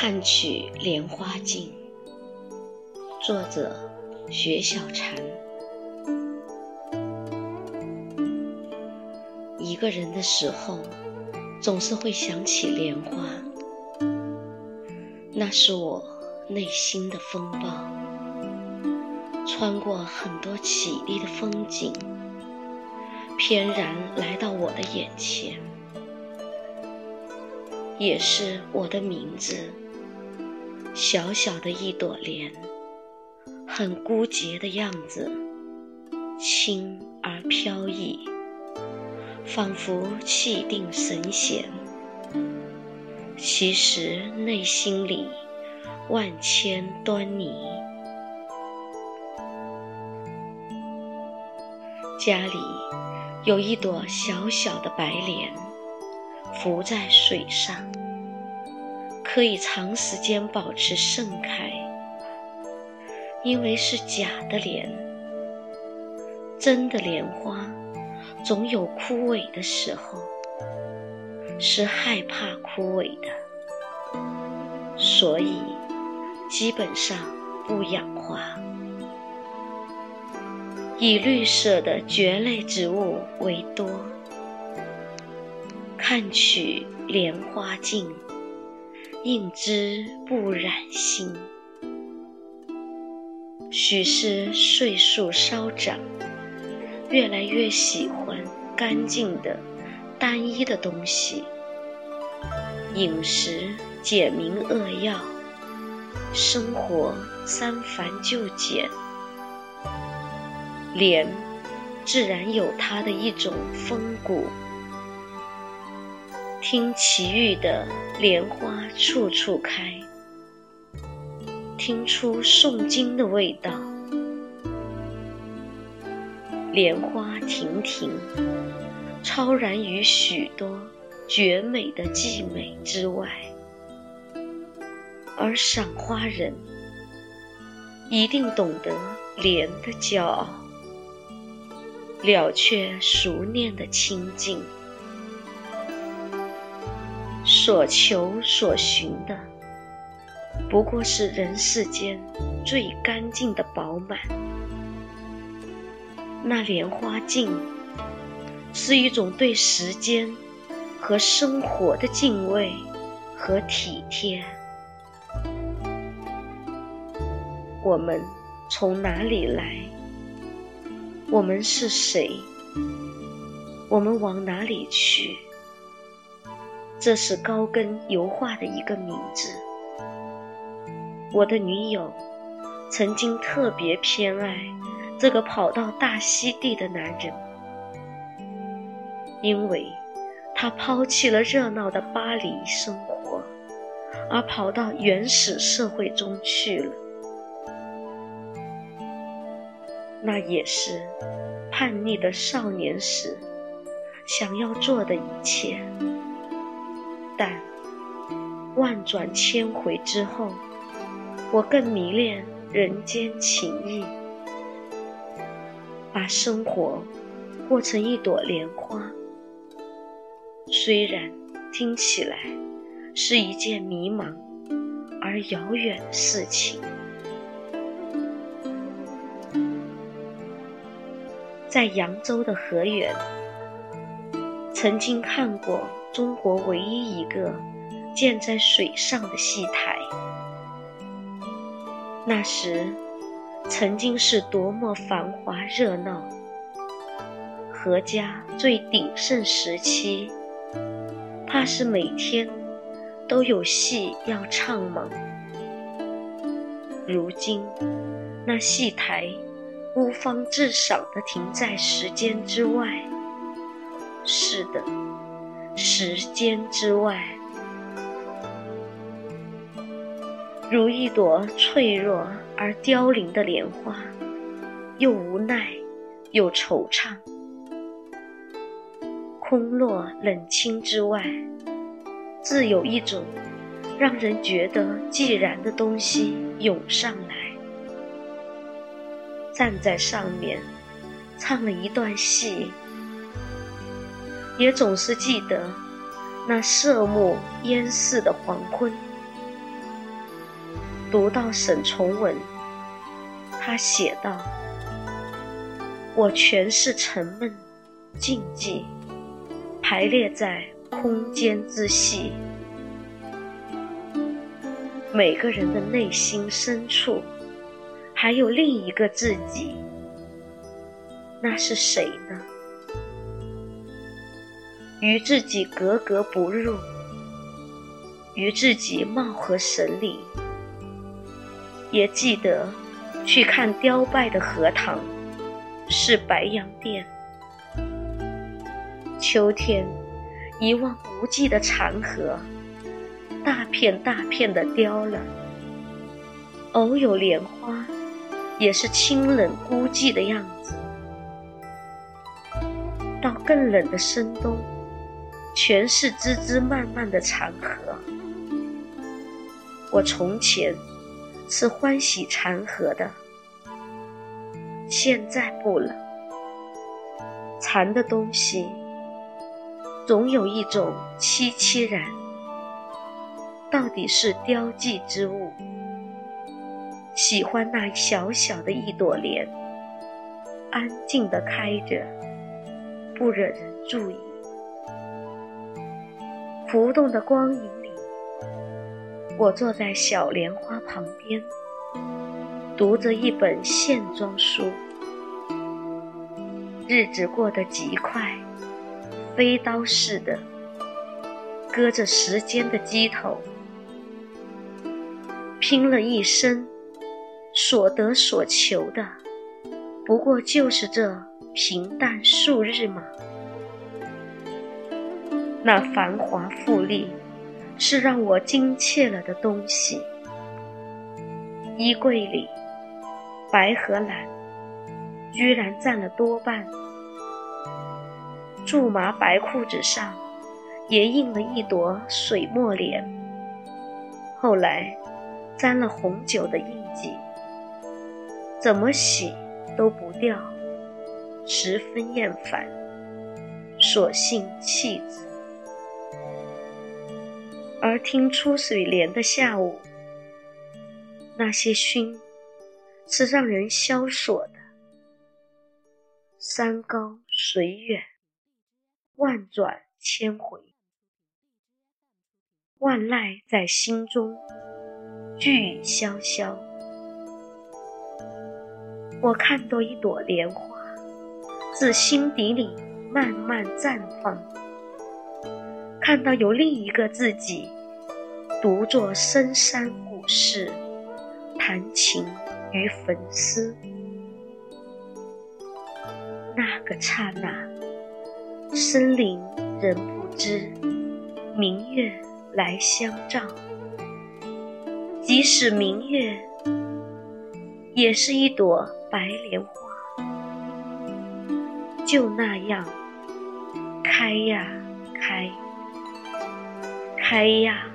看取莲花镜，作者雪小禅。一个人的时候，总是会想起莲花，那是我内心的风暴，穿过很多绮丽的风景，翩然来到我的眼前。也是我的名字，小小的一朵莲，很孤洁的样子，轻而飘逸，仿佛气定神闲。其实内心里万千端倪。家里有一朵小小的白莲。浮在水上，可以长时间保持盛开，因为是假的莲，真的莲花总有枯萎的时候，是害怕枯萎的，所以基本上不养花，以绿色的蕨类植物为多。看取莲花镜，应知不染心。许是岁数稍长，越来越喜欢干净的、单一的东西。饮食简明扼要，生活三繁就简。莲，自然有它的一种风骨。听奇遇的莲花处处开，听出诵经的味道。莲花亭亭，超然于许多绝美的寂美之外。而赏花人一定懂得莲的骄傲，了却熟念的清净。所求所寻的，不过是人世间最干净的饱满。那莲花镜，是一种对时间和生活的敬畏和体贴。我们从哪里来？我们是谁？我们往哪里去？这是高更油画的一个名字。我的女友曾经特别偏爱这个跑到大溪地的男人，因为他抛弃了热闹的巴黎生活，而跑到原始社会中去了。那也是叛逆的少年时想要做的一切。但万转千回之后，我更迷恋人间情谊，把生活过成一朵莲花。虽然听起来是一件迷茫而遥远的事情，在扬州的河源，曾经看过。中国唯一一个建在水上的戏台，那时曾经是多么繁华热闹。何家最鼎盛时期，怕是每天都有戏要唱吗？如今那戏台孤芳自赏的停在时间之外。是的。时间之外，如一朵脆弱而凋零的莲花，又无奈又惆怅。空落冷清之外，自有一种让人觉得寂然的东西涌上来。站在上面，唱了一段戏。也总是记得那色目烟似的黄昏，读到沈从文，他写道：“我全是沉闷、静寂，排列在空间之隙。每个人的内心深处，还有另一个自己，那是谁呢？与自己格格不入，与自己貌合神离。”也记得去看凋败的荷塘，是白洋淀。秋天，一望无际的长河，大片大片的凋了。偶有莲花，也是清冷孤寂的样子。到更冷的深冬，全是枝枝蔓蔓的长河。我从前。是欢喜长河的，现在不了。残的东西，总有一种凄凄然。到底是凋寂之物，喜欢那小小的一朵莲，安静的开着，不惹人注意。浮动的光影里。我坐在小莲花旁边，读着一本线装书，日子过得极快，飞刀似的，割着时间的机头，拼了一生，所得所求的，不过就是这平淡数日吗？那繁华富丽。是让我惊怯了的东西。衣柜里，白和蓝居然占了多半。苎麻白裤子上也印了一朵水墨莲，后来沾了红酒的印记，怎么洗都不掉，十分厌烦，索性弃之。而听出水莲的下午，那些熏是让人萧索的。山高水远，万转千回，万籁在心中聚雨潇潇。我看到一朵莲花，自心底里慢慢绽放。看到有另一个自己，独坐深山古寺，弹琴与焚思。那个刹那，森林人不知，明月来相照。即使明月，也是一朵白莲花，就那样开呀开。开呀，